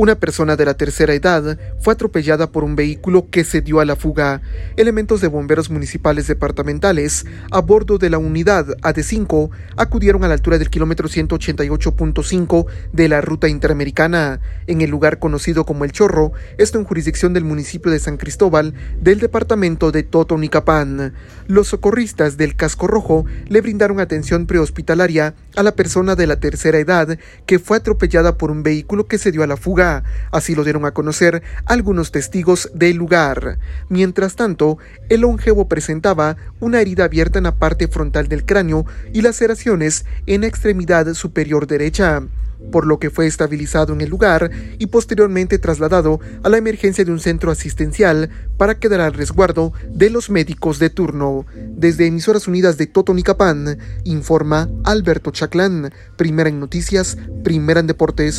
Una persona de la tercera edad fue atropellada por un vehículo que se dio a la fuga. Elementos de bomberos municipales departamentales a bordo de la unidad AD5 acudieron a la altura del kilómetro 188.5 de la ruta interamericana, en el lugar conocido como El Chorro, esto en jurisdicción del municipio de San Cristóbal del departamento de Totonicapán. Los socorristas del Casco Rojo le brindaron atención prehospitalaria a la persona de la tercera edad que fue atropellada por un vehículo que se dio a la fuga Así lo dieron a conocer algunos testigos del lugar. Mientras tanto, el longevo presentaba una herida abierta en la parte frontal del cráneo y laceraciones en la extremidad superior derecha por lo que fue estabilizado en el lugar y posteriormente trasladado a la emergencia de un centro asistencial para quedar al resguardo de los médicos de turno. Desde Emisoras Unidas de Totonicapán, informa Alberto Chaclán, primera en noticias, primera en deportes.